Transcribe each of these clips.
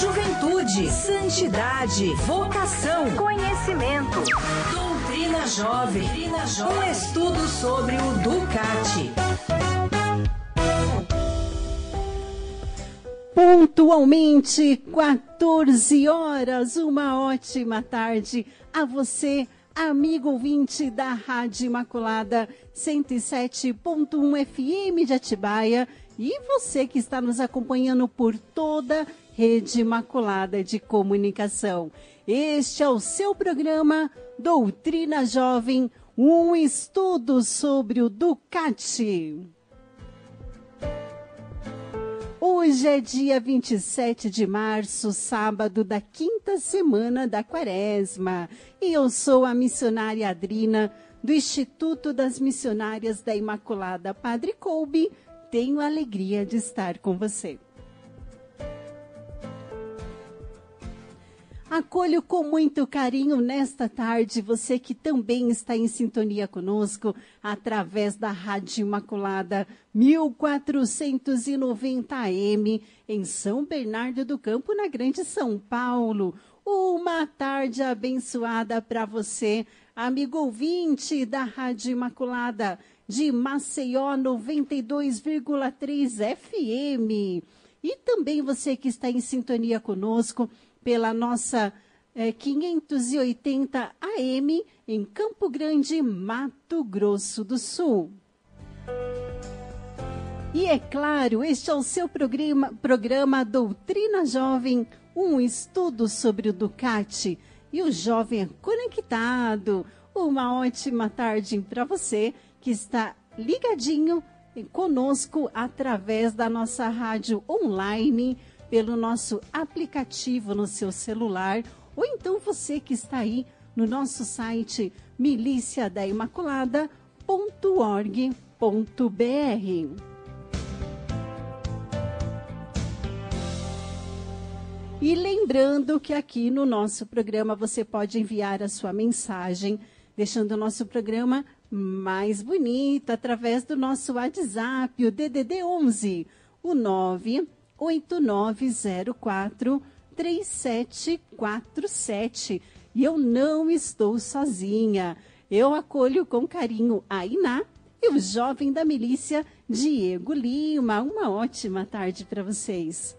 Juventude, santidade, vocação, conhecimento. Doutrina Jovem. Doutrina Jovem. Um estudo sobre o Ducati. Pontualmente, 14 horas, uma ótima tarde a você, amigo ouvinte da Rádio Imaculada 107.1 FM de Atibaia e você que está nos acompanhando por toda Rede Imaculada de Comunicação. Este é o seu programa Doutrina Jovem, um estudo sobre o Ducati. Hoje é dia 27 de março, sábado da quinta semana da quaresma. E eu sou a missionária Adrina, do Instituto das Missionárias da Imaculada Padre Coube. Tenho a alegria de estar com você. Acolho com muito carinho nesta tarde você que também está em sintonia conosco através da Rádio Imaculada 1490 AM em São Bernardo do Campo, na Grande São Paulo. Uma tarde abençoada para você, amigo ouvinte da Rádio Imaculada de Maceió 92,3 FM. E também você que está em sintonia conosco pela nossa é, 580 AM em Campo Grande, Mato Grosso do Sul. E é claro, este é o seu programa, programa Doutrina Jovem, um estudo sobre o Ducati. E o jovem é conectado. Uma ótima tarde para você que está ligadinho conosco através da nossa rádio online pelo nosso aplicativo no seu celular, ou então você que está aí no nosso site miliciadaimaculada.org.br. E lembrando que aqui no nosso programa você pode enviar a sua mensagem, deixando o nosso programa mais bonito através do nosso WhatsApp, o DDD 11, o 9 8904 3747. E eu não estou sozinha. Eu acolho com carinho a Iná e o jovem da milícia Diego Lima. Uma ótima tarde para vocês.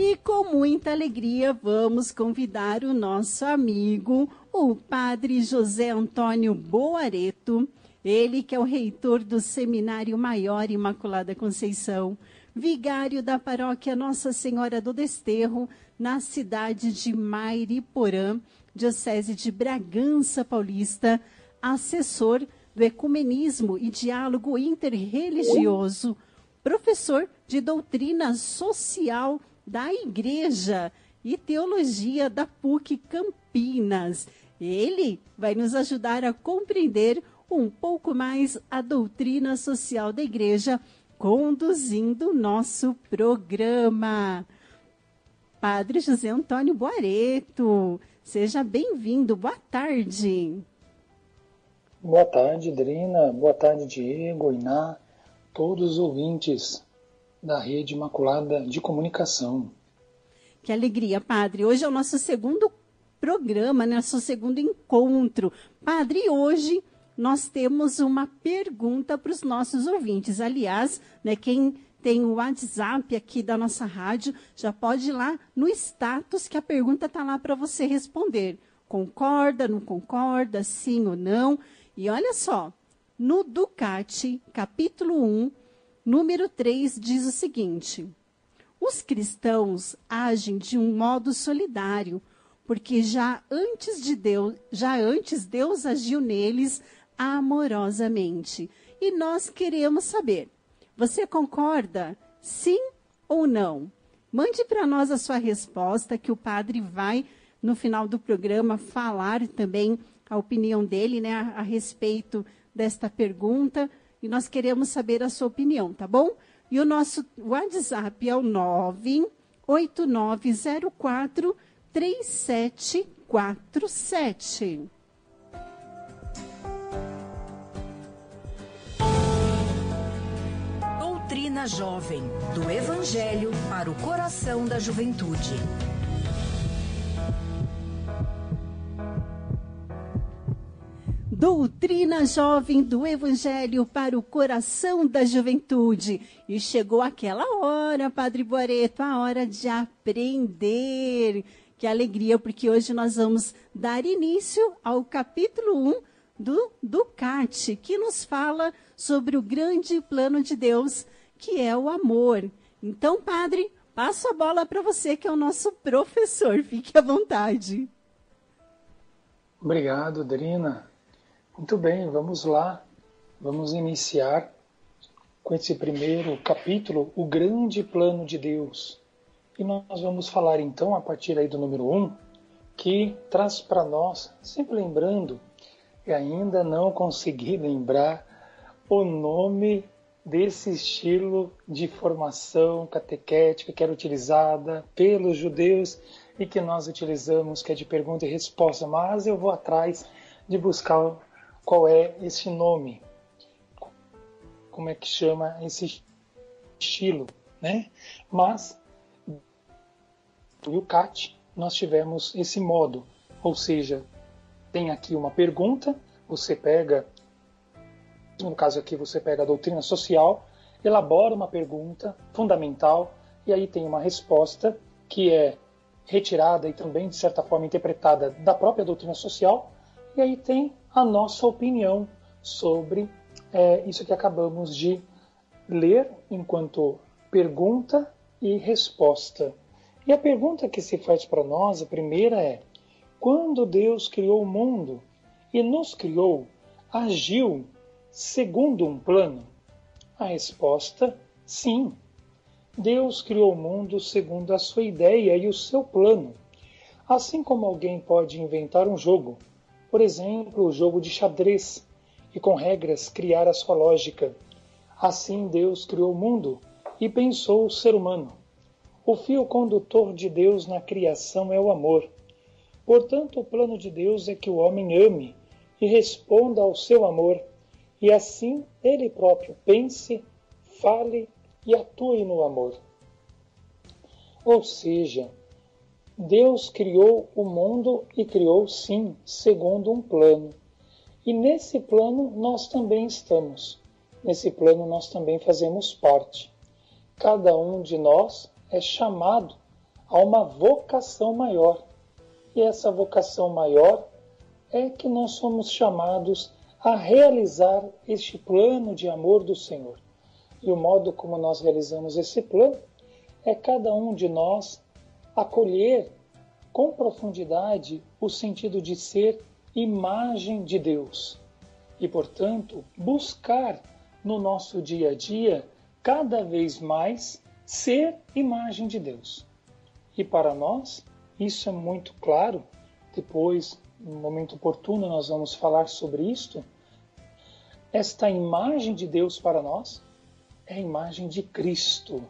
E com muita alegria vamos convidar o nosso amigo, o Padre José Antônio Boareto, ele que é o reitor do Seminário Maior Imaculada Conceição, vigário da paróquia Nossa Senhora do Desterro, na cidade de Mairiporã, Diocese de Bragança Paulista, assessor do Ecumenismo e Diálogo Interreligioso, professor de Doutrina Social da Igreja e Teologia da PUC Campinas. Ele vai nos ajudar a compreender um pouco mais a doutrina social da igreja, conduzindo nosso programa. Padre José Antônio Boareto, seja bem-vindo. Boa tarde. Boa tarde, Drina. Boa tarde, Diego, Iná, todos os ouvintes da Rede Imaculada de Comunicação. Que alegria, Padre. Hoje é o nosso segundo programa, né? nosso segundo encontro. Padre, hoje nós temos uma pergunta para os nossos ouvintes. Aliás, né, quem tem o WhatsApp aqui da nossa rádio, já pode ir lá no status que a pergunta está lá para você responder. Concorda, não concorda, sim ou não? E olha só, no Ducati, capítulo 1, número 3, diz o seguinte: Os cristãos agem de um modo solidário, porque já antes de Deus, já antes Deus agiu neles amorosamente. E nós queremos saber: você concorda? Sim ou não? Mande para nós a sua resposta, que o padre vai, no final do programa, falar também a opinião dele né, a, a respeito desta pergunta. E nós queremos saber a sua opinião, tá bom? E o nosso WhatsApp é o 98904 3747. Doutrina Jovem, do Evangelho para o coração da juventude. Doutrina Jovem do Evangelho para o coração da juventude. E chegou aquela hora, Padre Boareto, a hora de aprender. Que alegria, porque hoje nós vamos dar início ao capítulo 1 do Ducati, que nos fala sobre o grande plano de Deus, que é o amor. Então, Padre, passo a bola para você, que é o nosso professor. Fique à vontade. Obrigado, Drina. Muito bem, vamos lá. Vamos iniciar com esse primeiro capítulo, o grande plano de Deus. E nós vamos falar então, a partir aí do número 1, um, que traz para nós, sempre lembrando, e ainda não consegui lembrar o nome desse estilo de formação catequética que era utilizada pelos judeus e que nós utilizamos, que é de pergunta e resposta, mas eu vou atrás de buscar qual é esse nome, como é que chama esse estilo, né? Mas no Yucat nós tivemos esse modo, ou seja, tem aqui uma pergunta, você pega, no caso aqui você pega a doutrina social, elabora uma pergunta fundamental e aí tem uma resposta que é retirada e também de certa forma interpretada da própria doutrina social e aí tem a nossa opinião sobre é, isso que acabamos de ler enquanto pergunta e resposta. E a pergunta que se faz para nós, a primeira é: quando Deus criou o mundo e nos criou, agiu segundo um plano? A resposta: sim. Deus criou o mundo segundo a sua ideia e o seu plano. Assim como alguém pode inventar um jogo, por exemplo, o jogo de xadrez, e com regras criar a sua lógica. Assim Deus criou o mundo e pensou o ser humano. O fio condutor de Deus na criação é o amor. Portanto, o plano de Deus é que o homem ame e responda ao seu amor, e assim ele próprio pense, fale e atue no amor. Ou seja, Deus criou o mundo e criou, sim, segundo um plano. E nesse plano nós também estamos. Nesse plano nós também fazemos parte. Cada um de nós é chamado a uma vocação maior. E essa vocação maior é que nós somos chamados a realizar este plano de amor do Senhor. E o modo como nós realizamos esse plano é cada um de nós acolher com profundidade o sentido de ser imagem de Deus e, portanto, buscar no nosso dia a dia cada vez mais ser imagem de Deus. E para nós, isso é muito claro. Depois, no momento oportuno, nós vamos falar sobre isto. Esta imagem de Deus para nós é a imagem de Cristo.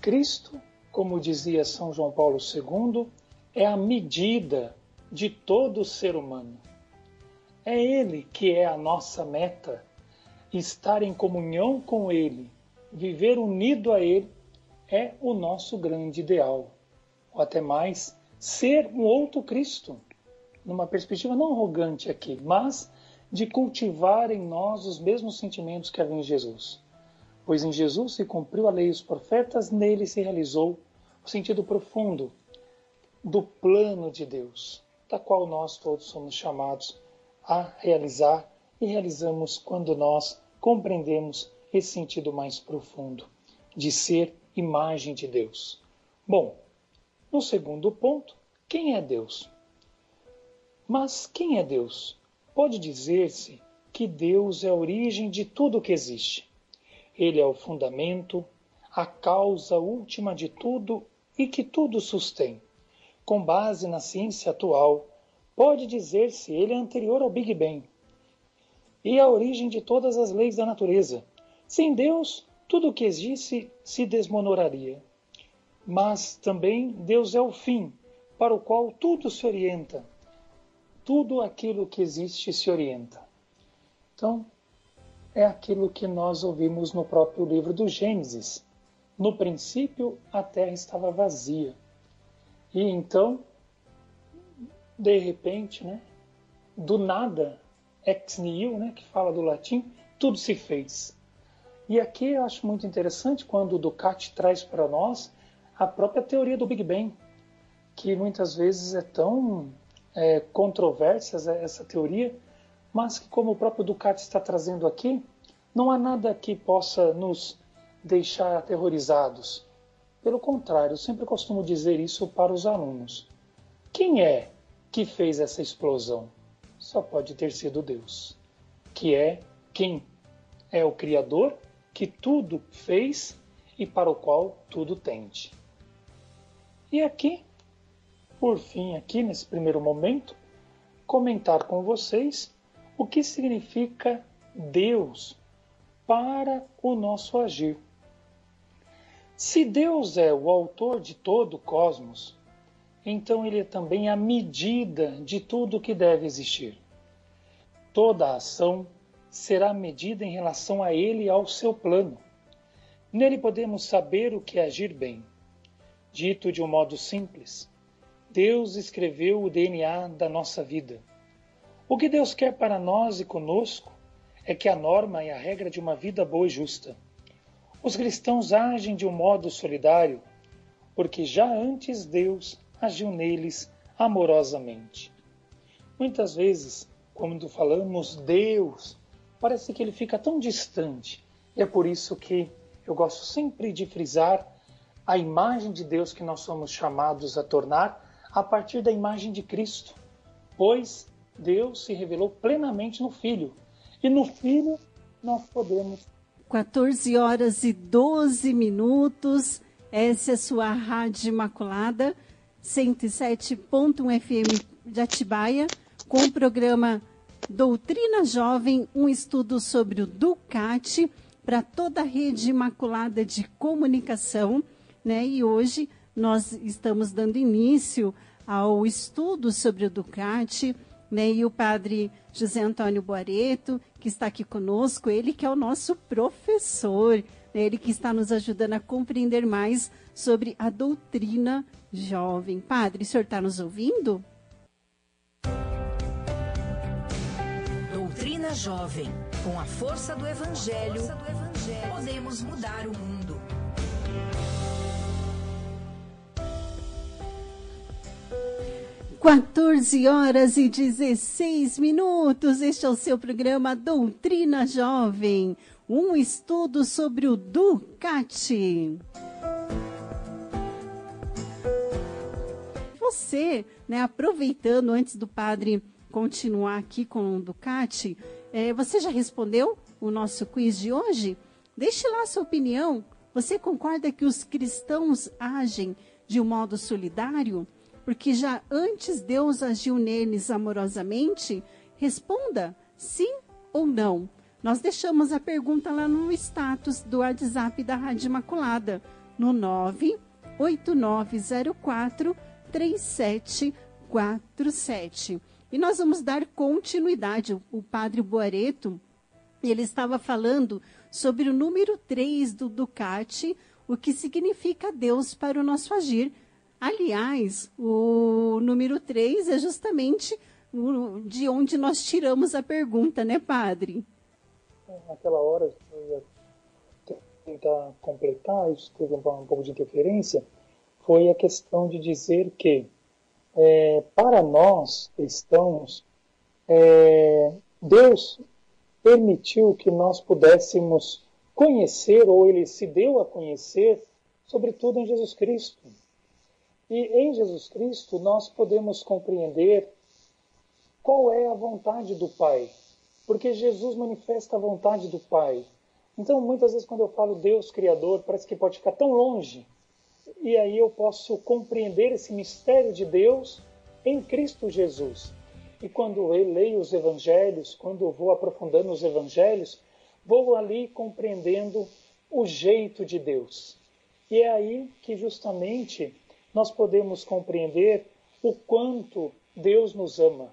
Cristo, como dizia São João Paulo II, é a medida de todo ser humano. É Ele que é a nossa meta. Estar em comunhão com Ele, viver unido a Ele, é o nosso grande ideal. Ou até mais, ser um outro Cristo, numa perspectiva não arrogante aqui, mas de cultivar em nós os mesmos sentimentos que havia em Jesus pois em Jesus se cumpriu a lei e os profetas, nele se realizou o sentido profundo do plano de Deus, da qual nós todos somos chamados a realizar e realizamos quando nós compreendemos esse sentido mais profundo de ser imagem de Deus. Bom, no segundo ponto, quem é Deus? Mas quem é Deus? Pode dizer-se que Deus é a origem de tudo que existe. Ele é o fundamento, a causa última de tudo e que tudo sustém. Com base na ciência atual, pode dizer-se ele é anterior ao Big Bang e a origem de todas as leis da natureza. Sem Deus, tudo o que existe se desmonoraria. Mas também Deus é o fim para o qual tudo se orienta. Tudo aquilo que existe se orienta. Então, é aquilo que nós ouvimos no próprio livro do Gênesis. No princípio, a terra estava vazia. E então, de repente, né, do nada, ex nihilo, né, que fala do latim, tudo se fez. E aqui eu acho muito interessante quando o Ducati traz para nós a própria teoria do Big Bang, que muitas vezes é tão é, controversa essa teoria, mas que, como o próprio Ducati está trazendo aqui, não há nada que possa nos deixar aterrorizados. Pelo contrário, eu sempre costumo dizer isso para os alunos. Quem é que fez essa explosão? Só pode ter sido Deus, que é quem é o Criador que tudo fez e para o qual tudo tende. E aqui, por fim, aqui nesse primeiro momento, comentar com vocês o que significa Deus para o nosso agir. Se Deus é o autor de todo o cosmos, então ele é também a medida de tudo que deve existir. Toda ação será medida em relação a ele e ao seu plano. Nele podemos saber o que é agir bem. Dito de um modo simples, Deus escreveu o DNA da nossa vida. O que Deus quer para nós e conosco é que a norma e a regra de uma vida boa e justa. Os cristãos agem de um modo solidário, porque já antes Deus agiu neles amorosamente. Muitas vezes, quando falamos Deus, parece que ele fica tão distante. E é por isso que eu gosto sempre de frisar a imagem de Deus que nós somos chamados a tornar a partir da imagem de Cristo, pois Deus se revelou plenamente no Filho. E no Filho nós podemos. 14 horas e 12 minutos. Essa é a sua Rádio Imaculada, 107.1 FM de Atibaia, com o programa Doutrina Jovem, um estudo sobre o Ducati para toda a rede imaculada de comunicação. Né? E hoje nós estamos dando início ao estudo sobre o Ducati né? E o padre José Antônio Boareto, que está aqui conosco, ele que é o nosso professor, né? ele que está nos ajudando a compreender mais sobre a doutrina jovem. Padre, o senhor está nos ouvindo? Doutrina Jovem. Com a força do Evangelho, força do evangelho podemos mudar o mundo. 14 horas e 16 minutos. Este é o seu programa Doutrina Jovem, um estudo sobre o Ducati. Você, né, aproveitando antes do padre continuar aqui com o Ducati, é, você já respondeu o nosso quiz de hoje? Deixe lá sua opinião. Você concorda que os cristãos agem de um modo solidário? Porque já antes Deus agiu neles amorosamente? Responda sim ou não. Nós deixamos a pergunta lá no status do WhatsApp da Rádio Imaculada, no 98904 3747. E nós vamos dar continuidade. O padre Boareto, ele estava falando sobre o número 3 do Ducati, o que significa Deus para o nosso agir. Aliás, o número 3 é justamente de onde nós tiramos a pergunta, né, padre? Naquela hora, eu ia tentar completar, isso teve um, pouco de interferência, foi a questão de dizer que, é, para nós cristãos, é, Deus permitiu que nós pudéssemos conhecer, ou Ele se deu a conhecer, sobretudo em Jesus Cristo e em Jesus Cristo nós podemos compreender qual é a vontade do Pai, porque Jesus manifesta a vontade do Pai. Então, muitas vezes, quando eu falo Deus Criador, parece que pode ficar tão longe, e aí eu posso compreender esse mistério de Deus em Cristo Jesus. E quando eu leio os evangelhos, quando eu vou aprofundando os evangelhos, vou ali compreendendo o jeito de Deus. E é aí que justamente nós podemos compreender o quanto Deus nos ama.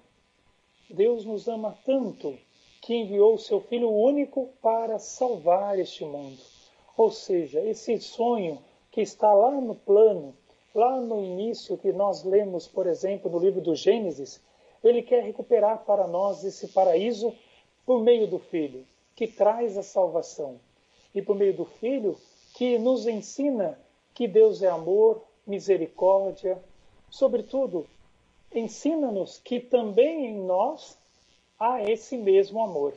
Deus nos ama tanto que enviou o seu Filho único para salvar este mundo. Ou seja, esse sonho que está lá no plano, lá no início que nós lemos, por exemplo, no livro do Gênesis, ele quer recuperar para nós esse paraíso por meio do Filho, que traz a salvação, e por meio do Filho, que nos ensina que Deus é amor, misericórdia, sobretudo, ensina-nos que também em nós há esse mesmo amor,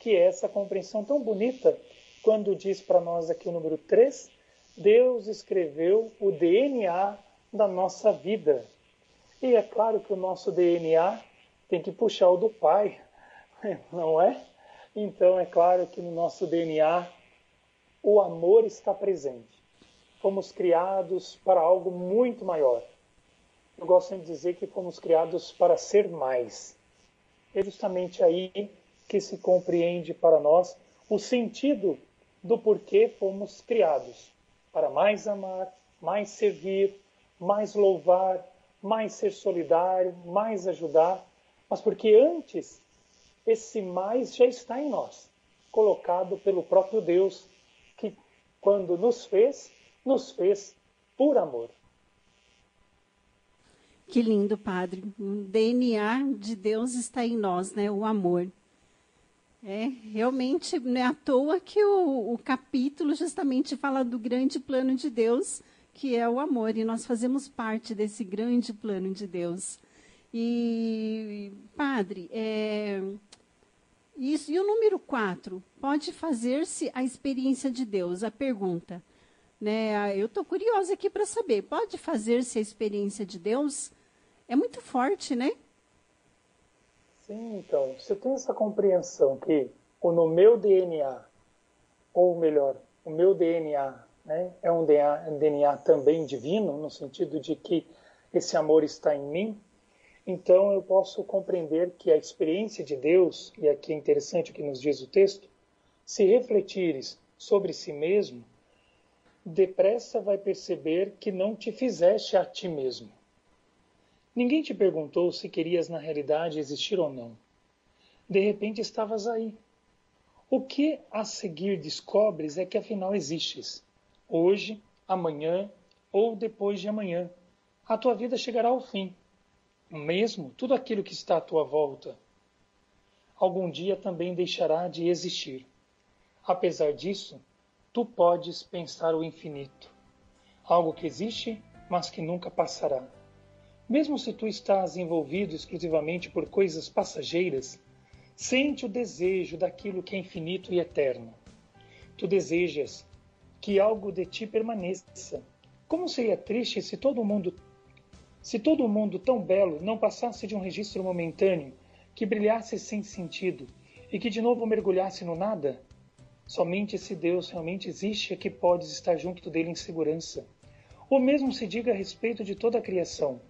que é essa compreensão tão bonita quando diz para nós aqui o número 3, Deus escreveu o DNA da nossa vida. E é claro que o nosso DNA tem que puxar o do Pai, não é? Então é claro que no nosso DNA o amor está presente. Fomos criados para algo muito maior. Eu gosto de dizer que fomos criados para ser mais. É justamente aí que se compreende para nós o sentido do porquê fomos criados para mais amar, mais servir, mais louvar, mais ser solidário, mais ajudar, mas porque antes esse mais já está em nós, colocado pelo próprio Deus, que quando nos fez, nos fez por amor. Que lindo, Padre. O DNA de Deus está em nós, né? O amor. É, realmente não é à toa que o, o capítulo justamente fala do grande plano de Deus, que é o amor, e nós fazemos parte desse grande plano de Deus. E, padre, é, isso, e o número 4, pode fazer-se a experiência de Deus? A pergunta. Né, eu estou curiosa aqui para saber, pode fazer-se a experiência de Deus? É muito forte, né? Sim, então, você tem essa compreensão que o no meu DNA, ou melhor, o meu DNA né, é um DNA, um DNA também divino, no sentido de que esse amor está em mim, então eu posso compreender que a experiência de Deus, e aqui é interessante o que nos diz o texto, se refletires sobre si mesmo, depressa vai perceber que não te fizeste a ti mesmo. Ninguém te perguntou se querias na realidade existir ou não. De repente estavas aí. O que a seguir descobres é que afinal existes. Hoje, amanhã ou depois de amanhã. A tua vida chegará ao fim. Mesmo tudo aquilo que está à tua volta. Algum dia também deixará de existir. Apesar disso, tu podes pensar o infinito. Algo que existe, mas que nunca passará mesmo se tu estás envolvido exclusivamente por coisas passageiras, sente o desejo daquilo que é infinito e eterno. Tu desejas que algo de ti permaneça. Como seria triste se todo mundo se todo mundo tão belo não passasse de um registro momentâneo que brilhasse sem sentido e que de novo mergulhasse no nada? Somente se Deus realmente existe é que podes estar junto dele em segurança. O mesmo se diga a respeito de toda a criação.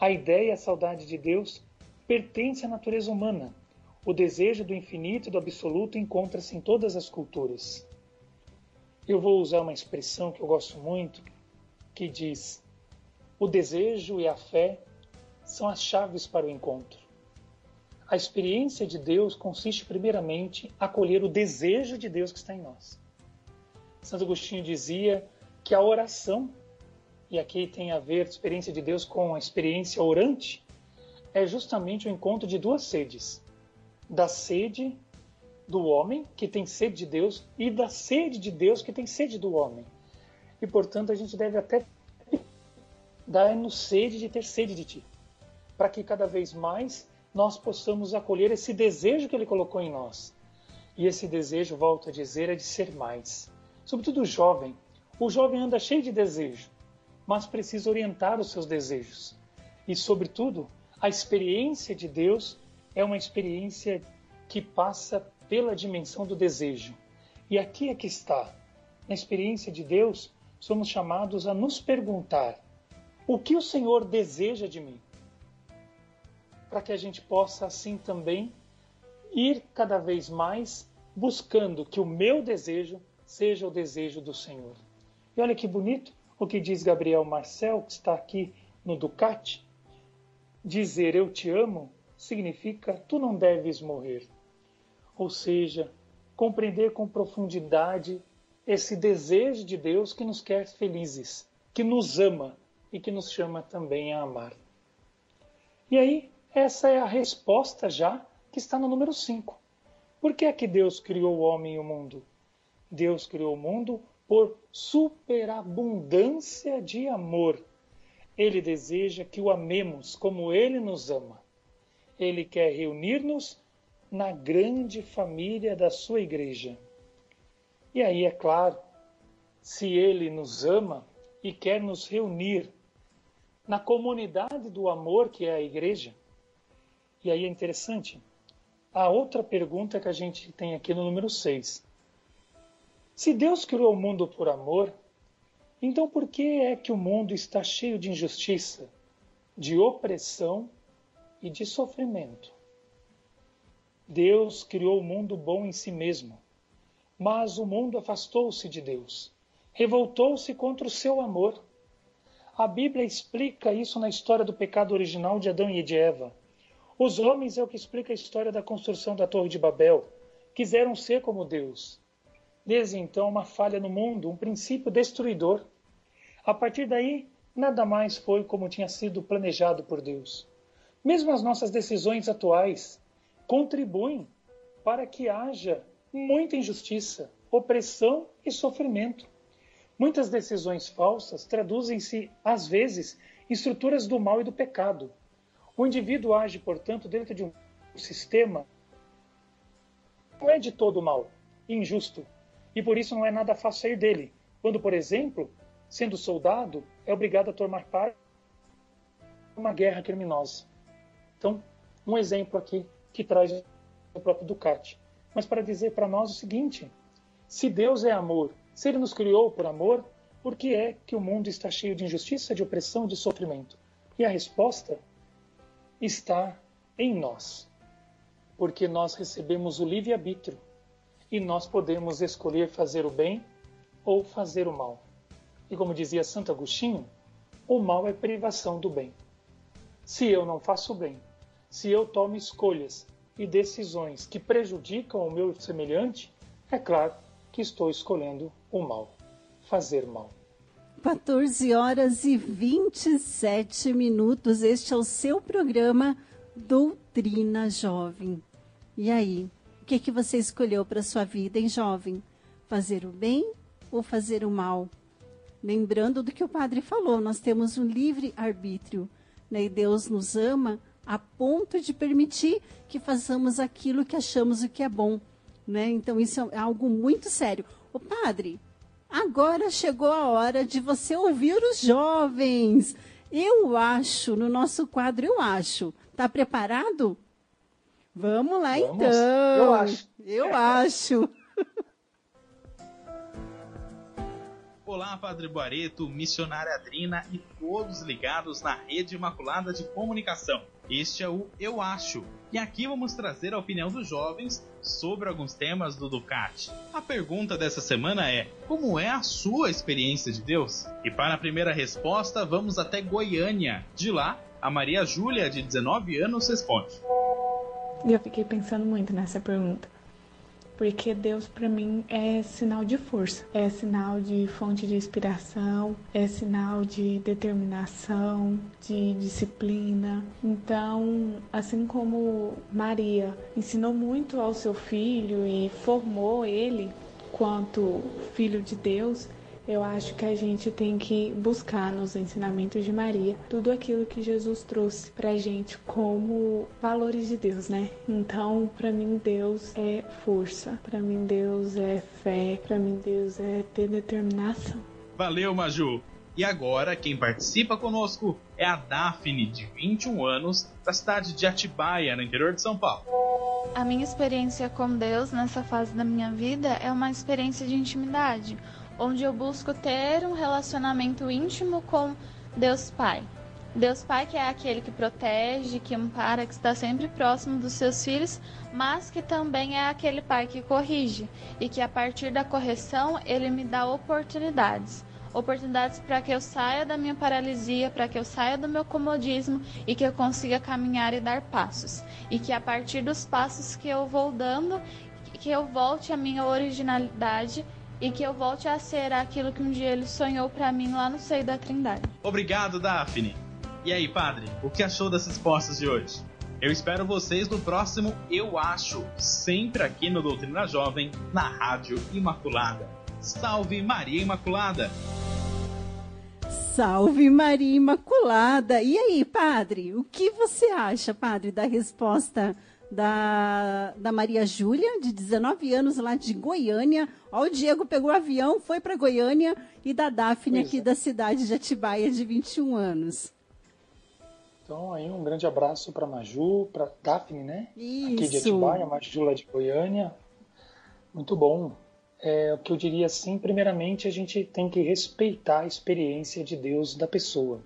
A ideia e a saudade de Deus pertence à natureza humana. O desejo do infinito e do absoluto encontra-se em todas as culturas. Eu vou usar uma expressão que eu gosto muito, que diz: o desejo e a fé são as chaves para o encontro. A experiência de Deus consiste primeiramente em acolher o desejo de Deus que está em nós. Santo Agostinho dizia que a oração e aqui tem a ver a experiência de Deus com a experiência orante, é justamente o encontro de duas sedes: da sede do homem, que tem sede de Deus, e da sede de Deus, que tem sede do homem. E portanto a gente deve até dar-nos sede de ter sede de ti, para que cada vez mais nós possamos acolher esse desejo que ele colocou em nós. E esse desejo, volto a dizer, é de ser mais. Sobretudo o jovem. O jovem anda cheio de desejo mas precisa orientar os seus desejos. E, sobretudo, a experiência de Deus é uma experiência que passa pela dimensão do desejo. E aqui é que está. Na experiência de Deus, somos chamados a nos perguntar: o que o Senhor deseja de mim? Para que a gente possa, assim também, ir cada vez mais buscando que o meu desejo seja o desejo do Senhor. E olha que bonito, o que diz Gabriel Marcel, que está aqui no Ducati, dizer eu te amo significa tu não deves morrer. ou seja, compreender com profundidade esse desejo de Deus que nos quer felizes, que nos ama e que nos chama também a amar. E aí, essa é a resposta já que está no número 5. Por que é que Deus criou o homem e o mundo? Deus criou o mundo por superabundância de amor. Ele deseja que o amemos como ele nos ama. Ele quer reunir-nos na grande família da sua igreja. E aí, é claro, se ele nos ama e quer nos reunir na comunidade do amor que é a igreja, e aí é interessante, a outra pergunta que a gente tem aqui no número 6. Se Deus criou o mundo por amor, então por que é que o mundo está cheio de injustiça, de opressão e de sofrimento? Deus criou o mundo bom em si mesmo, mas o mundo afastou-se de Deus, revoltou-se contra o seu amor. A Bíblia explica isso na história do pecado original de Adão e de Eva. Os homens é o que explica a história da construção da Torre de Babel. Quiseram ser como Deus. Desde então, uma falha no mundo, um princípio destruidor. A partir daí, nada mais foi como tinha sido planejado por Deus. Mesmo as nossas decisões atuais, contribuem para que haja muita injustiça, opressão e sofrimento. Muitas decisões falsas traduzem-se, às vezes, em estruturas do mal e do pecado. O indivíduo age, portanto, dentro de um sistema não é de todo mal, injusto, e por isso não é nada fácil sair dele. Quando, por exemplo, sendo soldado, é obrigado a tomar parte de uma guerra criminosa. Então, um exemplo aqui que traz o próprio Ducati. Mas para dizer para nós o seguinte: se Deus é amor, se Ele nos criou por amor, por que é que o mundo está cheio de injustiça, de opressão, de sofrimento? E a resposta está em nós, porque nós recebemos o livre-arbítrio e nós podemos escolher fazer o bem ou fazer o mal. E como dizia Santo Agostinho, o mal é privação do bem. Se eu não faço bem, se eu tomo escolhas e decisões que prejudicam o meu semelhante, é claro que estou escolhendo o mal, fazer mal. 14 horas e 27 minutos. Este é o seu programa Doutrina Jovem. E aí, o que, que você escolheu para sua vida, hein, jovem? Fazer o bem ou fazer o mal? Lembrando do que o padre falou, nós temos um livre arbítrio, né? E Deus nos ama a ponto de permitir que façamos aquilo que achamos o que é bom. Né? Então, isso é algo muito sério. O padre, agora chegou a hora de você ouvir os jovens. Eu acho, no nosso quadro, eu acho. Tá preparado? Vamos lá, Vamos. então. Eu acho. Eu acho. Olá, Padre Boareto, missionária Adrina e todos ligados na Rede Imaculada de Comunicação. Este é o Eu Acho, e aqui vamos trazer a opinião dos jovens sobre alguns temas do Ducati. A pergunta dessa semana é: como é a sua experiência de Deus? E para a primeira resposta, vamos até Goiânia. De lá, a Maria Júlia, de 19 anos, responde. Eu fiquei pensando muito nessa pergunta porque Deus para mim é sinal de força, é sinal de fonte de inspiração, é sinal de determinação, de disciplina. Então, assim como Maria ensinou muito ao seu filho e formou ele quanto filho de Deus, eu acho que a gente tem que buscar nos ensinamentos de Maria tudo aquilo que Jesus trouxe pra gente como valores de Deus, né? Então, para mim Deus é força, para mim Deus é fé, para mim Deus é ter determinação. Valeu, Maju. E agora, quem participa conosco é a Daphne, de 21 anos, da cidade de Atibaia, no interior de São Paulo. A minha experiência com Deus nessa fase da minha vida é uma experiência de intimidade, onde eu busco ter um relacionamento íntimo com Deus Pai. Deus Pai que é aquele que protege, que ampara, que está sempre próximo dos seus filhos, mas que também é aquele Pai que corrige e que a partir da correção ele me dá oportunidades oportunidades para que eu saia da minha paralisia, para que eu saia do meu comodismo e que eu consiga caminhar e dar passos. E que a partir dos passos que eu vou dando, que eu volte à minha originalidade e que eu volte a ser aquilo que um dia ele sonhou para mim lá no seio da Trindade. Obrigado, Daphne. E aí, padre, o que achou das respostas de hoje? Eu espero vocês no próximo Eu Acho, sempre aqui no Doutrina Jovem, na Rádio Imaculada. Salve Maria Imaculada! Salve Maria Imaculada! E aí, padre, o que você acha, padre, da resposta da, da Maria Júlia, de 19 anos, lá de Goiânia? Ó, o Diego pegou o avião, foi para Goiânia, e da Daphne, pois aqui é. da cidade de Atibaia, de 21 anos. Então, aí um grande abraço para Maju, para Daphne, né? Isso. Aqui de Atibaia, Maju lá de Goiânia. Muito bom. É, o que eu diria assim, primeiramente, a gente tem que respeitar a experiência de Deus da pessoa.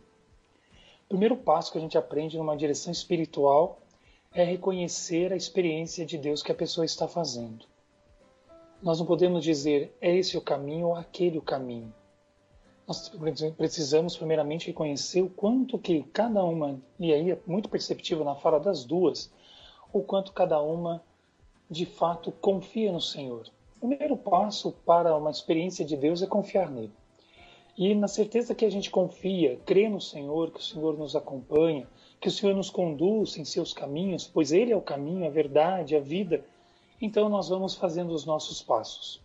O primeiro passo que a gente aprende numa direção espiritual é reconhecer a experiência de Deus que a pessoa está fazendo. Nós não podemos dizer é esse o caminho ou aquele o caminho nós precisamos primeiramente reconhecer o quanto que cada uma, e aí é muito perceptível na fala das duas, o quanto cada uma de fato confia no Senhor. O primeiro passo para uma experiência de Deus é confiar nele. E na certeza que a gente confia, crê no Senhor, que o Senhor nos acompanha, que o Senhor nos conduz em seus caminhos, pois Ele é o caminho, a verdade, a vida, então nós vamos fazendo os nossos passos.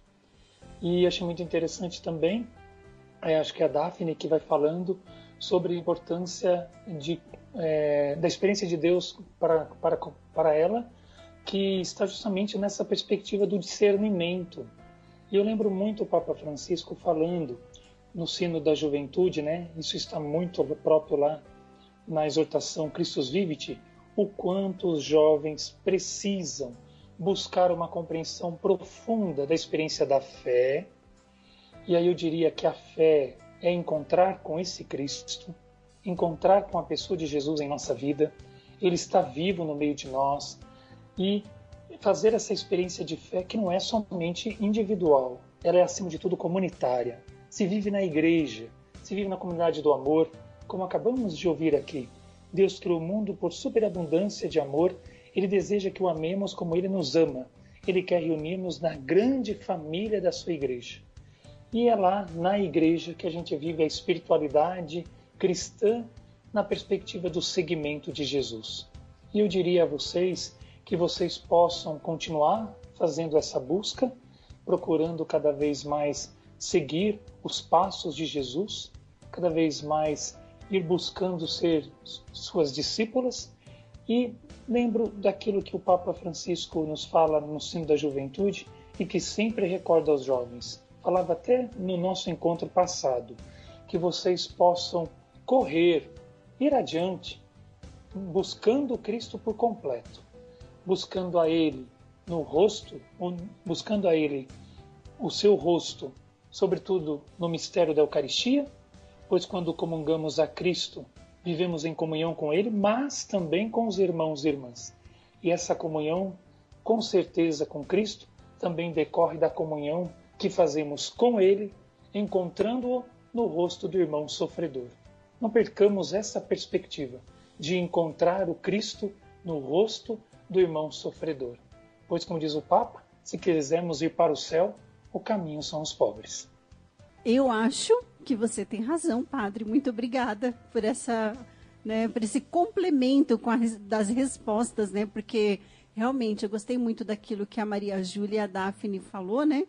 E achei muito interessante também é, acho que é a Daphne que vai falando sobre a importância de, é, da experiência de Deus para, para, para ela, que está justamente nessa perspectiva do discernimento. E eu lembro muito o Papa Francisco falando no sino da juventude, né? Isso está muito próprio lá na exortação Christus Vivit, o quanto os jovens precisam buscar uma compreensão profunda da experiência da fé, e aí eu diria que a fé é encontrar com esse Cristo, encontrar com a pessoa de Jesus em nossa vida. Ele está vivo no meio de nós e fazer essa experiência de fé que não é somente individual, ela é acima de tudo comunitária. Se vive na igreja, se vive na comunidade do amor, como acabamos de ouvir aqui. Deus criou o mundo por superabundância de amor, ele deseja que o amemos como ele nos ama. Ele quer reunir-nos na grande família da sua igreja. E é lá na igreja que a gente vive a espiritualidade cristã na perspectiva do seguimento de Jesus. E eu diria a vocês que vocês possam continuar fazendo essa busca, procurando cada vez mais seguir os passos de Jesus, cada vez mais ir buscando ser suas discípulas. E lembro daquilo que o Papa Francisco nos fala no sino da juventude e que sempre recorda aos jovens. Falava até no nosso encontro passado, que vocês possam correr, ir adiante, buscando Cristo por completo, buscando a Ele no rosto, buscando a Ele o seu rosto, sobretudo no mistério da Eucaristia, pois quando comungamos a Cristo, vivemos em comunhão com Ele, mas também com os irmãos e irmãs. E essa comunhão, com certeza com Cristo, também decorre da comunhão que fazemos com ele, encontrando-o no rosto do irmão sofredor. Não percamos essa perspectiva de encontrar o Cristo no rosto do irmão sofredor. Pois, como diz o Papa, se quisermos ir para o céu, o caminho são os pobres. Eu acho que você tem razão, padre. Muito obrigada por essa, né, por esse complemento com a, das respostas, né? Porque realmente eu gostei muito daquilo que a Maria Júlia Daphne falou, né?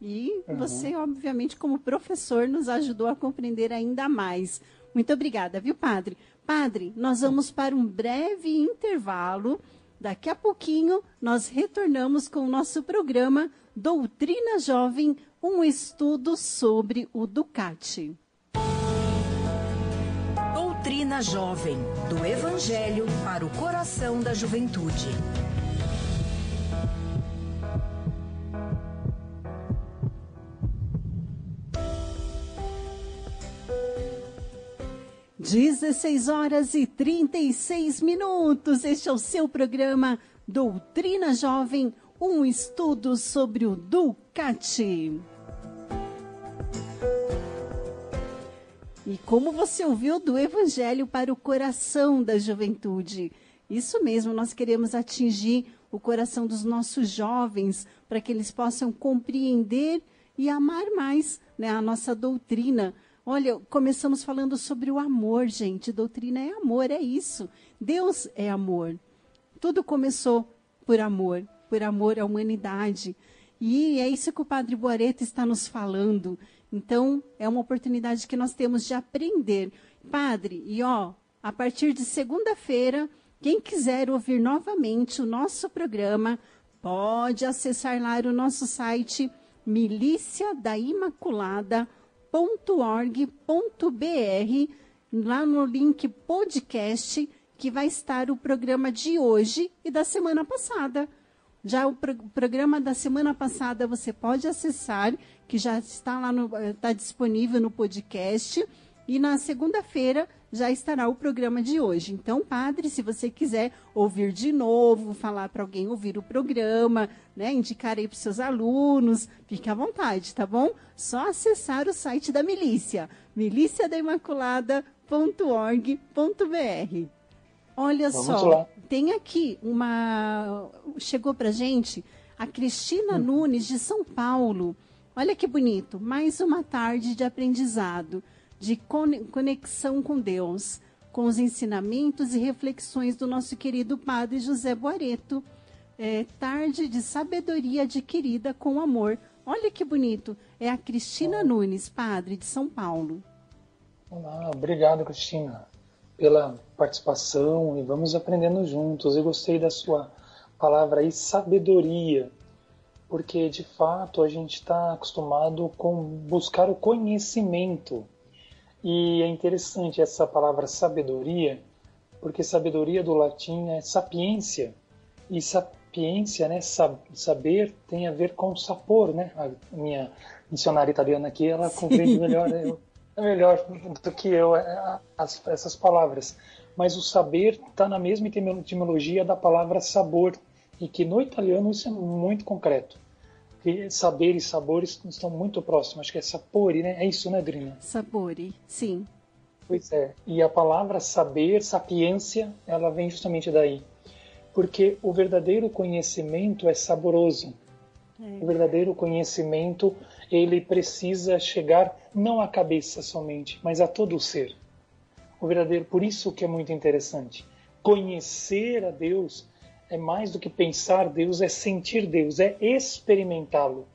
E uhum. você, obviamente, como professor, nos ajudou a compreender ainda mais. Muito obrigada, viu, padre? Padre, nós vamos para um breve intervalo. Daqui a pouquinho, nós retornamos com o nosso programa Doutrina Jovem, um estudo sobre o Ducati. Doutrina Jovem, do Evangelho para o coração da juventude. 16 horas e 36 minutos. Este é o seu programa Doutrina Jovem, um estudo sobre o Ducati. E como você ouviu do Evangelho para o coração da juventude? Isso mesmo, nós queremos atingir o coração dos nossos jovens, para que eles possam compreender e amar mais né, a nossa doutrina. Olha, começamos falando sobre o amor, gente. Doutrina é amor, é isso. Deus é amor. Tudo começou por amor, por amor à humanidade. E é isso que o Padre Boareto está nos falando. Então, é uma oportunidade que nós temos de aprender. Padre, e ó, a partir de segunda-feira, quem quiser ouvir novamente o nosso programa, pode acessar lá o nosso site miliciadaimaculada.org.br, lá no link podcast, que vai estar o programa de hoje e da semana passada. Já o pro programa da semana passada você pode acessar, que já está lá no, está disponível no podcast. E na segunda-feira já estará o programa de hoje. Então, padre, se você quiser ouvir de novo, falar para alguém ouvir o programa, né, indicar aí para seus alunos, fique à vontade, tá bom? Só acessar o site da milícia, miliciadaimaculada.org.br. Olha Vamos só, lá. tem aqui uma. Chegou para gente a Cristina hum. Nunes, de São Paulo. Olha que bonito, mais uma tarde de aprendizado de conexão com Deus, com os ensinamentos e reflexões do nosso querido Padre José Boareto. É, tarde de sabedoria adquirida com amor. Olha que bonito. É a Cristina Nunes, padre de São Paulo. Olá, obrigado, Cristina, pela participação e vamos aprendendo juntos. Eu gostei da sua palavra aí, sabedoria, porque de fato a gente está acostumado com buscar o conhecimento. E é interessante essa palavra sabedoria, porque sabedoria do latim é sapiência, e sapiência, né, saber, tem a ver com sapor, né? A minha missionária italiana aqui, ela compreende melhor, é melhor do que eu é, as, essas palavras. Mas o saber está na mesma etimologia da palavra sabor, e que no italiano isso é muito concreto saber e sabores estão muito próximos. Acho que é sapori, né? É isso, né, Drina? Sapori, sim. Pois é. E a palavra saber, sapiência, ela vem justamente daí. Porque o verdadeiro conhecimento é saboroso. É. O verdadeiro conhecimento, ele precisa chegar não à cabeça somente, mas a todo o ser. O verdadeiro, por isso que é muito interessante. Conhecer a Deus é mais do que pensar Deus, é sentir Deus, é experimentá-lo.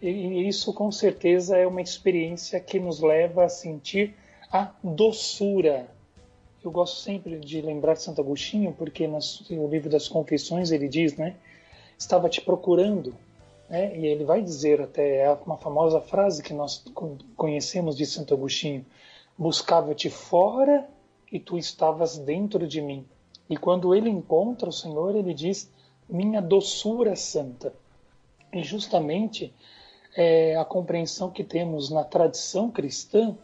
E isso com certeza é uma experiência que nos leva a sentir a doçura. Eu gosto sempre de lembrar Santo Agostinho, porque no livro das Confissões ele diz, né? Estava te procurando, né? E ele vai dizer até é uma famosa frase que nós conhecemos de Santo Agostinho: buscava-te fora e tu estavas dentro de mim. E quando ele encontra o Senhor, ele diz: Minha doçura santa. E justamente é, a compreensão que temos na tradição cristã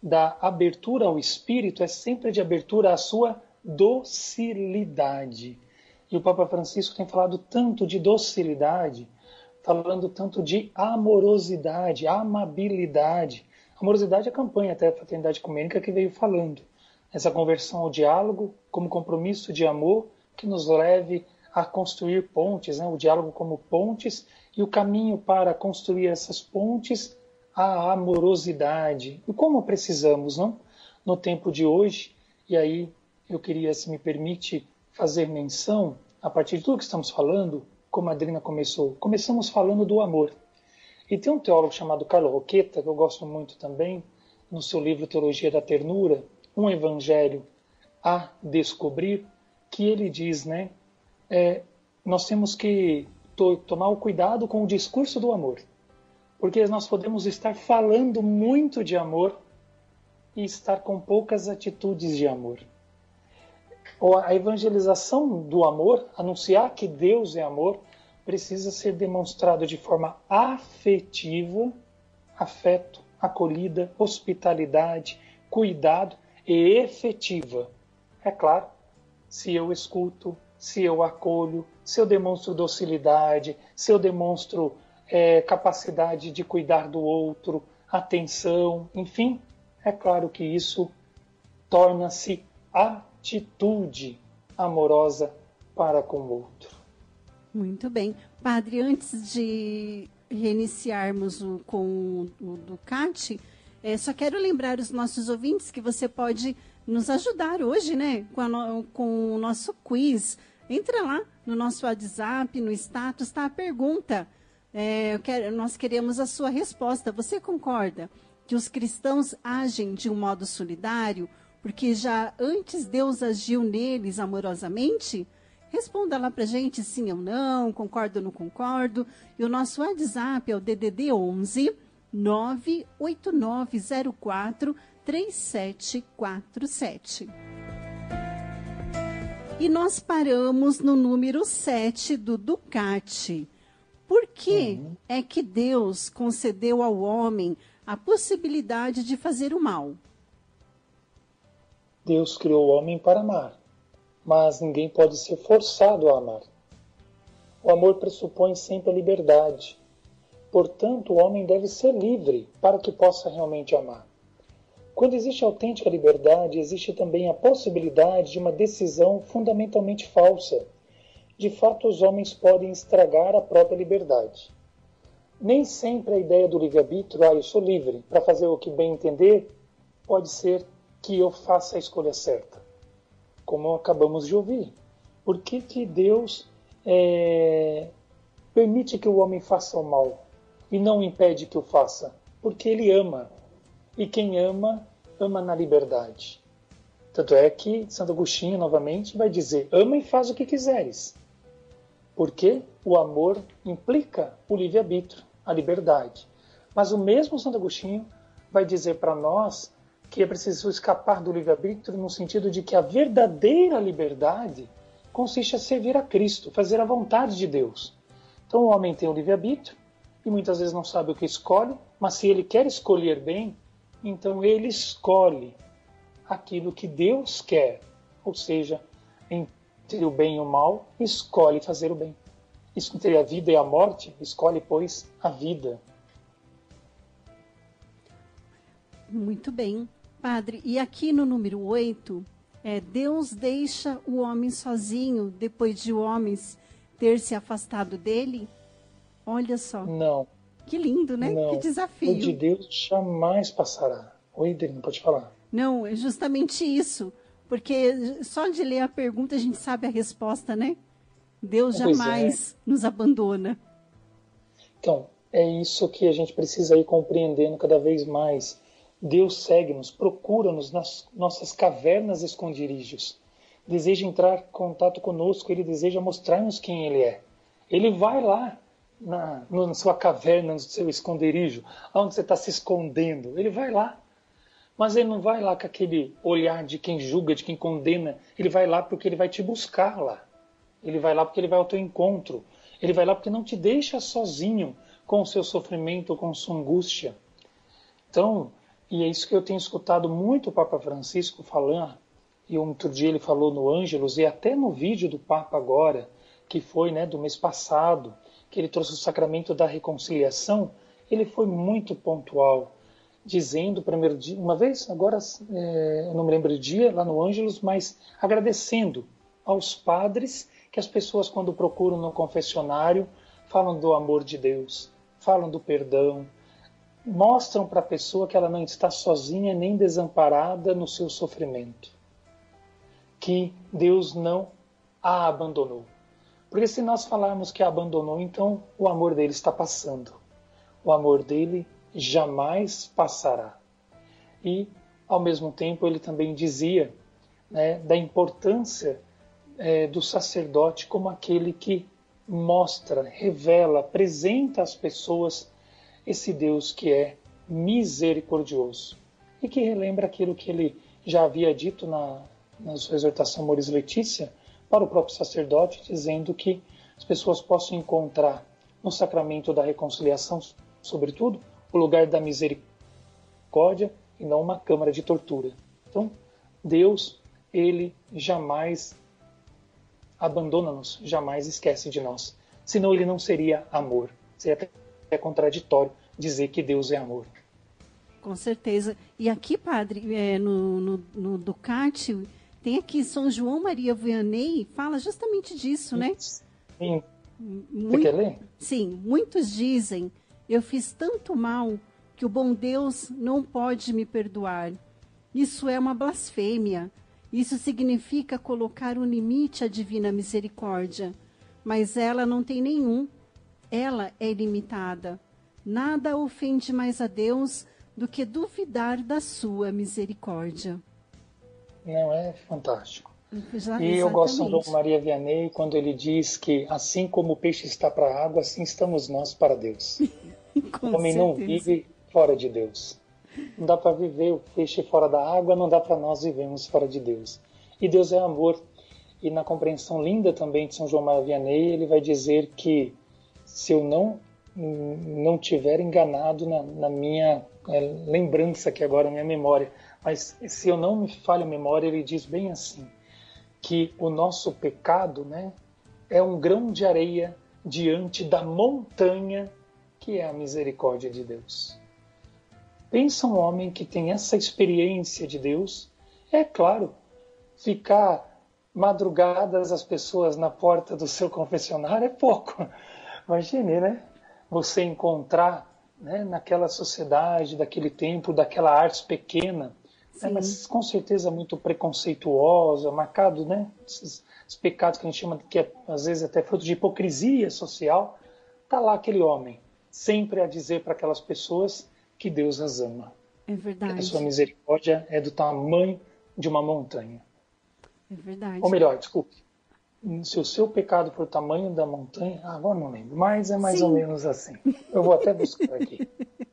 da abertura ao Espírito é sempre de abertura à sua docilidade. E o Papa Francisco tem falado tanto de docilidade, falando tanto de amorosidade, amabilidade. Amorosidade é a campanha até a Fraternidade Ecumênica que veio falando essa conversão ao diálogo como compromisso de amor que nos leve a construir pontes, né? o diálogo como pontes e o caminho para construir essas pontes a amorosidade. E como precisamos, não? No tempo de hoje, e aí eu queria, se me permite, fazer menção, a partir de tudo que estamos falando, como a Adriana começou, começamos falando do amor. E tem um teólogo chamado Carlo Roqueta, que eu gosto muito também, no seu livro Teologia da Ternura, um evangelho a descobrir, que ele diz, né? É, nós temos que to tomar o cuidado com o discurso do amor, porque nós podemos estar falando muito de amor e estar com poucas atitudes de amor. A evangelização do amor, anunciar que Deus é amor, precisa ser demonstrado de forma afetiva, afeto, acolhida, hospitalidade, cuidado e efetiva. É claro, se eu escuto, se eu acolho, se eu demonstro docilidade, se eu demonstro é, capacidade de cuidar do outro, atenção, enfim, é claro que isso torna-se atitude amorosa para com o outro. Muito bem. Padre, antes de reiniciarmos o, com o Ducati, é, só quero lembrar os nossos ouvintes que você pode nos ajudar hoje, né, com, a, com o nosso quiz. Entra lá no nosso WhatsApp, no status, está a pergunta. É, quero, nós queremos a sua resposta. Você concorda que os cristãos agem de um modo solidário porque já antes Deus agiu neles amorosamente? Responda lá para gente sim ou não, concordo ou não concordo. E o nosso WhatsApp é o DDD 11 98904 3747. E nós paramos no número 7 do Ducati. Por que uhum. é que Deus concedeu ao homem a possibilidade de fazer o mal? Deus criou o homem para amar, mas ninguém pode ser forçado a amar. O amor pressupõe sempre a liberdade. Portanto, o homem deve ser livre para que possa realmente amar. Quando existe autêntica liberdade, existe também a possibilidade de uma decisão fundamentalmente falsa. De fato, os homens podem estragar a própria liberdade. Nem sempre a ideia do livre-arbítrio, ah, eu sou livre para fazer o que bem entender, pode ser que eu faça a escolha certa. Como acabamos de ouvir. Por que, que Deus é, permite que o homem faça o mal e não impede que o faça? Porque ele ama. E quem ama, ama na liberdade. Tanto é que Santo Agostinho, novamente, vai dizer: ama e faz o que quiseres. Porque o amor implica o livre-arbítrio, a liberdade. Mas o mesmo Santo Agostinho vai dizer para nós que é preciso escapar do livre-arbítrio no sentido de que a verdadeira liberdade consiste a servir a Cristo, fazer a vontade de Deus. Então o homem tem o livre-arbítrio muitas vezes não sabe o que escolhe, mas se ele quer escolher bem, então ele escolhe aquilo que Deus quer, ou seja, entre o bem e o mal, escolhe fazer o bem. Entre a vida e a morte, escolhe, pois, a vida. Muito bem. Padre, e aqui no número 8, é, Deus deixa o homem sozinho depois de o homem ter se afastado dele? Olha só. Não. Que lindo, né? Não. Que desafio. O de Deus jamais passará. Oi, Delina, pode falar. Não, é justamente isso. Porque só de ler a pergunta a gente sabe a resposta, né? Deus pois jamais é. nos abandona. Então, é isso que a gente precisa ir compreendendo cada vez mais Deus segue-nos, procura-nos nas nossas cavernas esconderijos. Deseja entrar em contato conosco, ele deseja mostrar-nos quem ele é. Ele vai lá na, na sua caverna, no seu esconderijo, onde você está se escondendo. Ele vai lá. Mas ele não vai lá com aquele olhar de quem julga, de quem condena. Ele vai lá porque ele vai te buscar lá. Ele vai lá porque ele vai ao teu encontro. Ele vai lá porque não te deixa sozinho com o seu sofrimento, com sua angústia. Então, e é isso que eu tenho escutado muito o Papa Francisco falar, e outro dia ele falou no Ângelos, e até no vídeo do Papa agora, que foi né, do mês passado, que ele trouxe o sacramento da reconciliação, ele foi muito pontual, dizendo, primeiro dia, uma vez, agora é, eu não me lembro do dia, lá no Ângelos, mas agradecendo aos padres que as pessoas, quando procuram no confessionário, falam do amor de Deus, falam do perdão, mostram para a pessoa que ela não está sozinha nem desamparada no seu sofrimento. Que Deus não a abandonou. Porque se nós falarmos que abandonou, então o amor dele está passando. O amor dele jamais passará. E, ao mesmo tempo, ele também dizia né, da importância é, do sacerdote como aquele que mostra, revela, apresenta às pessoas esse Deus que é misericordioso e que relembra aquilo que ele já havia dito na, na sua exortação Moris Letícia para o próprio sacerdote, dizendo que as pessoas possam encontrar no sacramento da reconciliação, sobretudo, o lugar da misericórdia e não uma câmara de tortura. Então, Deus, ele jamais abandona-nos, jamais esquece de nós. Senão ele não seria amor. Seria é contraditório dizer que Deus é amor. Com certeza. E aqui, padre, é, no, no, no, Ducati, tem aqui São João Maria Vianney, fala justamente disso, né? Sim. Muito, Você quer ler? Sim, muitos dizem: eu fiz tanto mal que o bom Deus não pode me perdoar. Isso é uma blasfêmia. Isso significa colocar um limite à divina misericórdia. Mas ela não tem nenhum. Ela é ilimitada. Nada ofende mais a Deus do que duvidar da sua misericórdia. Não é fantástico. E eu gosto do Maria Vianney quando ele diz que assim como o peixe está para a água, assim estamos nós para Deus. o homem não vive fora de Deus. Não dá para viver o peixe fora da água, não dá para nós vivermos fora de Deus. E Deus é amor. E na compreensão linda também de São João Maria Vianney, ele vai dizer que se eu não não tiver enganado na, na minha é, lembrança, que agora é minha memória, mas se eu não me falho a memória, ele diz bem assim, que o nosso pecado né, é um grão de areia diante da montanha que é a misericórdia de Deus. Pensa um homem que tem essa experiência de Deus, é claro, ficar madrugadas as pessoas na porta do seu confessionário é pouco. Imagine, né? Você encontrar né, naquela sociedade, daquele tempo, daquela arte pequena, né, mas com certeza muito preconceituosa, marcado, né? Esses, esses pecados que a gente chama que é, às vezes até fruto de hipocrisia social, tá lá aquele homem sempre a dizer para aquelas pessoas que Deus as ama. É verdade. Que a sua misericórdia é do tamanho de uma montanha. É verdade. Ou melhor, desculpe. Se o seu pecado for o tamanho da montanha, ah, agora não lembro, mas é mais Sim. ou menos assim. Eu vou até buscar aqui.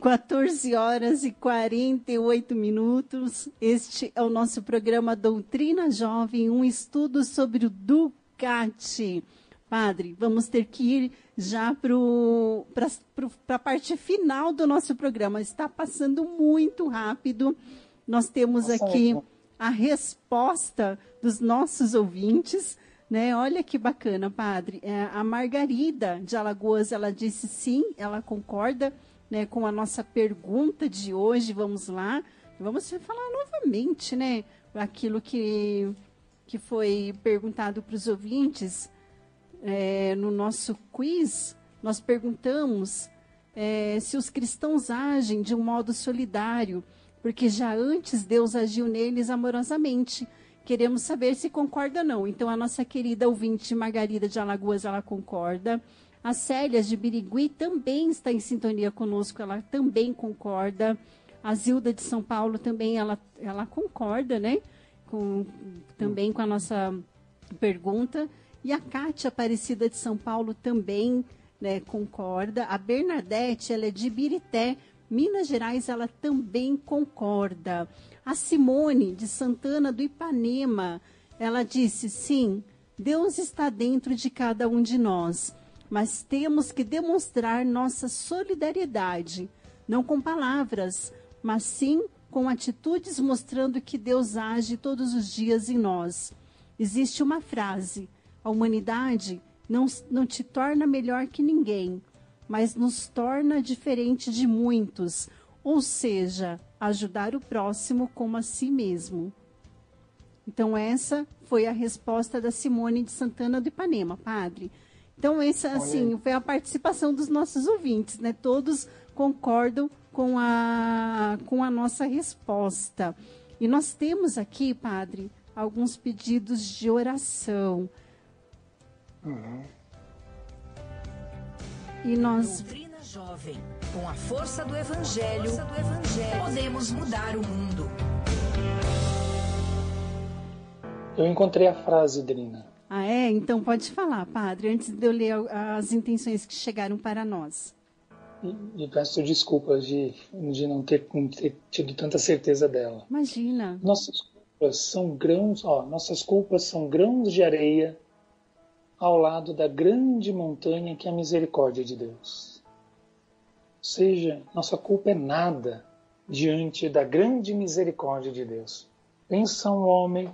14 horas e 48 minutos. Este é o nosso programa Doutrina Jovem, um estudo sobre o Ducati. Padre, vamos ter que ir já para a parte final do nosso programa. Está passando muito rápido. Nós temos Nossa, aqui a resposta dos nossos ouvintes. Né? Olha que bacana, padre. É, a Margarida de Alagoas, ela disse sim, ela concorda né, com a nossa pergunta de hoje. Vamos lá. Vamos falar novamente, né? Aquilo que, que foi perguntado para os ouvintes é, no nosso quiz, nós perguntamos é, se os cristãos agem de um modo solidário, porque já antes Deus agiu neles amorosamente. Queremos saber se concorda ou não. Então, a nossa querida ouvinte Margarida de Alagoas, ela concorda. A Célia de Birigui também está em sintonia conosco, ela também concorda. A Zilda de São Paulo também, ela, ela concorda, né? Com, também com a nossa pergunta. E a Cátia Aparecida de São Paulo também né, concorda. A Bernadette, ela é de Birité, Minas Gerais, ela também concorda. A Simone, de Santana do Ipanema, ela disse: sim, Deus está dentro de cada um de nós, mas temos que demonstrar nossa solidariedade, não com palavras, mas sim com atitudes mostrando que Deus age todos os dias em nós. Existe uma frase a humanidade não, não te torna melhor que ninguém, mas nos torna diferente de muitos, ou seja, ajudar o próximo como a si mesmo. Então, essa foi a resposta da Simone de Santana do Ipanema, padre. Então, essa, assim, foi a participação dos nossos ouvintes, né? Todos concordam com a, com a nossa resposta. E nós temos aqui, padre, alguns pedidos de oração. Uhum. E nós. Doutrina Jovem. Com a força do Evangelho, força do evangelho podemos mudar o mundo. Eu encontrei a frase, Drina. Ah, é? Então pode falar, padre, antes de eu ler as intenções que chegaram para nós. E, e peço desculpas de, de não ter, ter tido tanta certeza dela. Imagina. Nossas culpas são grãos, ó, nossas culpas são grãos de areia ao lado da grande montanha que é a misericórdia de Deus. Ou seja, nossa culpa é nada diante da grande misericórdia de Deus. Pensa um homem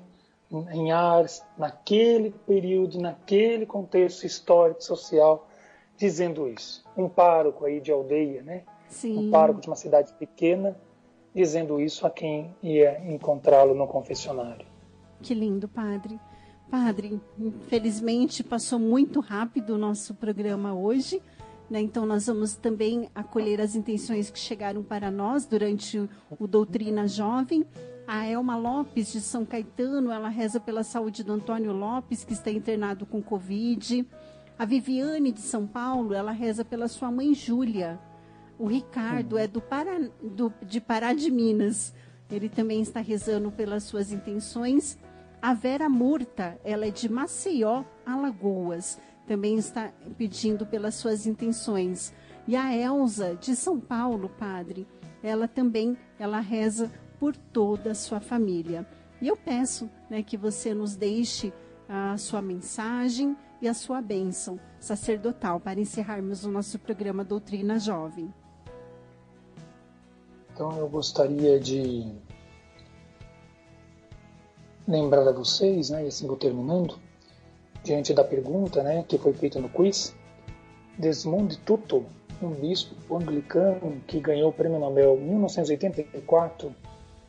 em Ars, naquele período, naquele contexto histórico, social, dizendo isso. Um pároco aí de aldeia, né? Sim. Um pároco de uma cidade pequena, dizendo isso a quem ia encontrá-lo no confessionário. Que lindo, padre. Padre, infelizmente passou muito rápido o nosso programa hoje. Né? Então, nós vamos também acolher as intenções que chegaram para nós durante o Doutrina Jovem. A Elma Lopes, de São Caetano, ela reza pela saúde do Antônio Lopes, que está internado com Covid. A Viviane, de São Paulo, ela reza pela sua mãe Júlia. O Ricardo é do, Pará, do de Pará de Minas. Ele também está rezando pelas suas intenções. A Vera Murta, ela é de Maceió, Alagoas também está pedindo pelas suas intenções. E a Elza, de São Paulo, padre, ela também, ela reza por toda a sua família. E eu peço né, que você nos deixe a sua mensagem e a sua bênção sacerdotal para encerrarmos o nosso programa Doutrina Jovem. Então eu gostaria de lembrar a vocês, né, e assim vou terminando, diante da pergunta né, que foi feita no quiz, Desmond Tutu, um bispo anglicano que ganhou o Prêmio Nobel em 1984,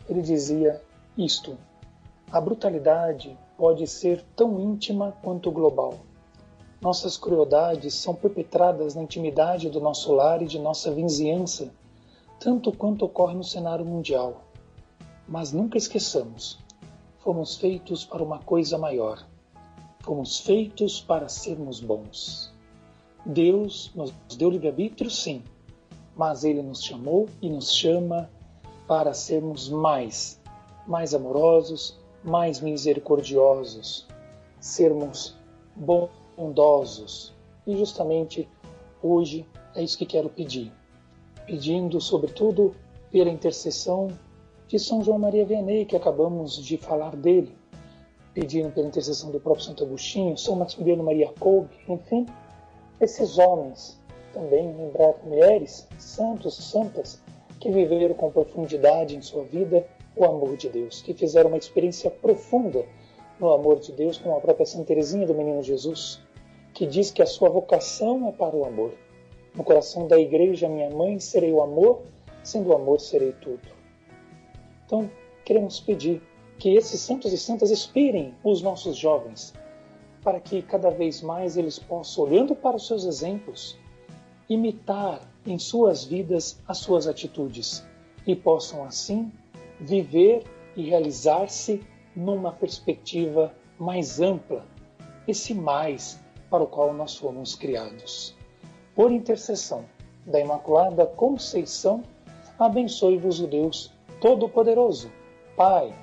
ele dizia isto: a brutalidade pode ser tão íntima quanto global. Nossas crueldades são perpetradas na intimidade do nosso lar e de nossa vizinhança, tanto quanto ocorre no cenário mundial. Mas nunca esqueçamos, fomos feitos para uma coisa maior Fomos feitos para sermos bons. Deus nos deu livre-arbítrio, sim, mas Ele nos chamou e nos chama para sermos mais, mais amorosos, mais misericordiosos, sermos bondosos. E justamente hoje é isso que quero pedir. Pedindo, sobretudo, pela intercessão de São João Maria Vianney, que acabamos de falar dele, pediram pela intercessão do próprio Santo Agostinho, São Maximiliano Maria Kolbe, enfim, esses homens, também lembrar mulheres, santos santas, que viveram com profundidade em sua vida o amor de Deus, que fizeram uma experiência profunda no amor de Deus, como a própria Santa Teresinha do Menino Jesus, que diz que a sua vocação é para o amor. No coração da igreja, minha mãe, serei o amor, sendo o amor, serei tudo. Então, queremos pedir que esses santos e santas inspirem os nossos jovens, para que cada vez mais eles possam, olhando para os seus exemplos, imitar em suas vidas as suas atitudes e possam assim viver e realizar-se numa perspectiva mais ampla, esse mais para o qual nós fomos criados. Por intercessão da Imaculada Conceição, abençoe-vos o Deus Todo-Poderoso, Pai,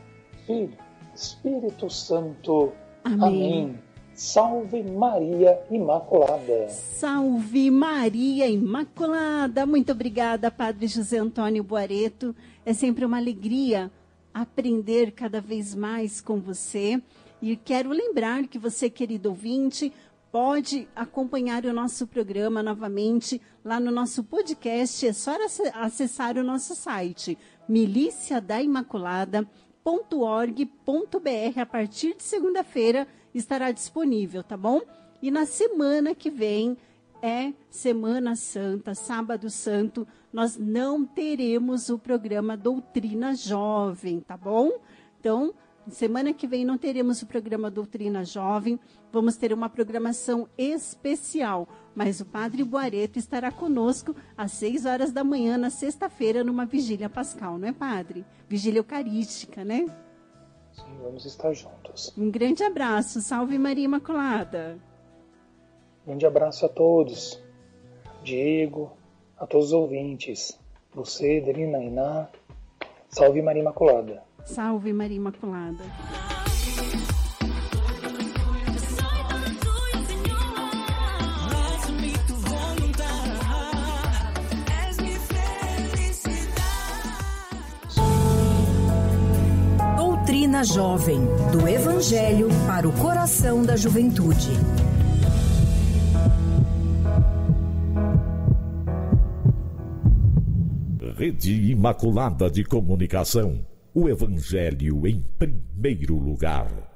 Filho, Espírito Santo. Amém. Amém. Salve Maria Imaculada. Salve Maria Imaculada. Muito obrigada, Padre José Antônio Boareto. É sempre uma alegria aprender cada vez mais com você. E quero lembrar que você, querido ouvinte, pode acompanhar o nosso programa novamente lá no nosso podcast. É só acessar o nosso site, Milícia da Imaculada www.org.br a partir de segunda-feira estará disponível, tá bom? E na semana que vem é Semana Santa, Sábado Santo, nós não teremos o programa Doutrina Jovem, tá bom? Então, Semana que vem não teremos o programa Doutrina Jovem, vamos ter uma programação especial. Mas o Padre Boareto estará conosco às 6 horas da manhã, na sexta-feira, numa vigília pascal, não é, Padre? Vigília Eucarística, né? Sim, vamos estar juntos. Um grande abraço. Salve Maria Imaculada. Grande abraço a todos. Diego, a todos os ouvintes. Você, Delina, Iná. Salve Maria Imaculada. Salve Maria Imaculada. Doutrina Jovem, do Evangelho para o coração da juventude. Rede Imaculada de Comunicação. O Evangelho em primeiro lugar.